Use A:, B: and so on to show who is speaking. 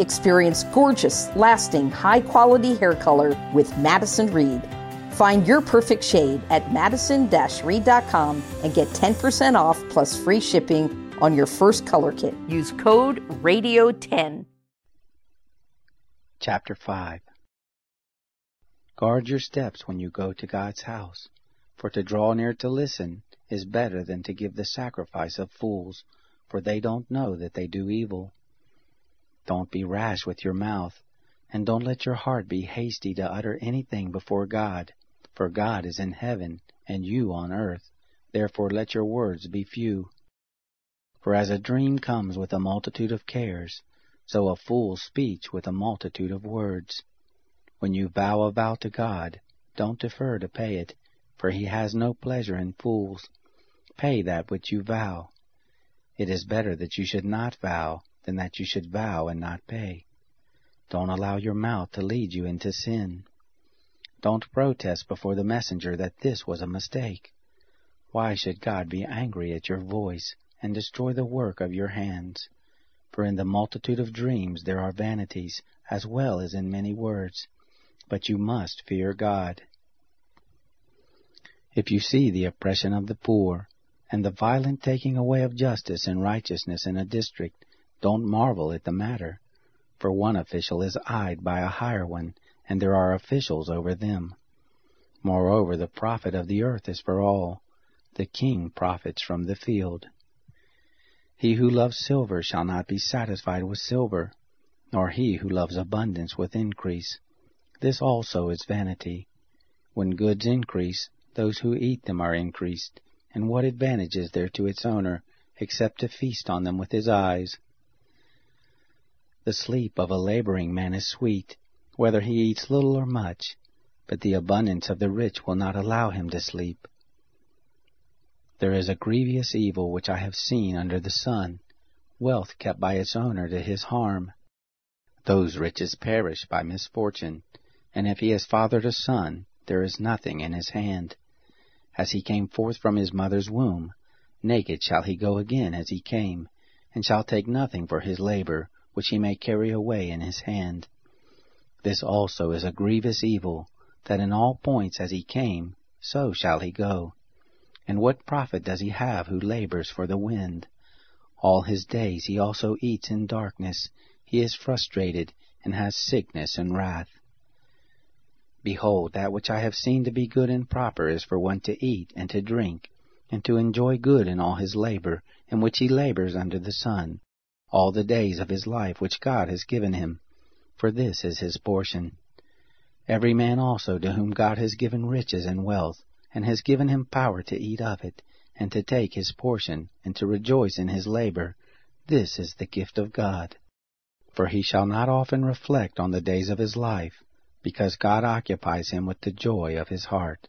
A: Experience gorgeous, lasting, high quality hair color with Madison Reed. Find your perfect shade at madison reed.com and get 10% off plus free shipping on your first color kit. Use code RADIO10.
B: Chapter 5 Guard your steps when you go to God's house, for to draw near to listen is better than to give the sacrifice of fools, for they don't know that they do evil. Don't be rash with your mouth, and don't let your heart be hasty to utter anything before God, for God is in heaven, and you on earth. Therefore let your words be few. For as a dream comes with a multitude of cares, so a fool's speech with a multitude of words. When you vow a vow to God, don't defer to pay it, for he has no pleasure in fools. Pay that which you vow. It is better that you should not vow than that you should vow and not pay. Don't allow your mouth to lead you into sin. Don't protest before the messenger that this was a mistake. Why should God be angry at your voice and destroy the work of your hands? For in the multitude of dreams there are vanities, as well as in many words. But you must fear God. If you see the oppression of the poor, and the violent taking away of justice and righteousness in a district, don't marvel at the matter, for one official is eyed by a higher one, and there are officials over them. Moreover, the profit of the earth is for all. The king profits from the field. He who loves silver shall not be satisfied with silver, nor he who loves abundance with increase. This also is vanity. When goods increase, those who eat them are increased, and what advantage is there to its owner, except to feast on them with his eyes? The sleep of a laboring man is sweet, whether he eats little or much, but the abundance of the rich will not allow him to sleep. There is a grievous evil which I have seen under the sun, wealth kept by its owner to his harm. Those riches perish by misfortune, and if he has fathered a son, there is nothing in his hand. As he came forth from his mother's womb, naked shall he go again as he came, and shall take nothing for his labor, which he may carry away in his hand. This also is a grievous evil, that in all points as he came, so shall he go. And what profit does he have who labors for the wind? All his days he also eats in darkness, he is frustrated, and has sickness and wrath. Behold, that which I have seen to be good and proper is for one to eat and to drink, and to enjoy good in all his labor, in which he labors under the sun all the days of his life which God has given him, for this is his portion. Every man also to whom God has given riches and wealth, and has given him power to eat of it, and to take his portion, and to rejoice in his labor, this is the gift of God. For he shall not often reflect on the days of his life, because God occupies him with the joy of his heart.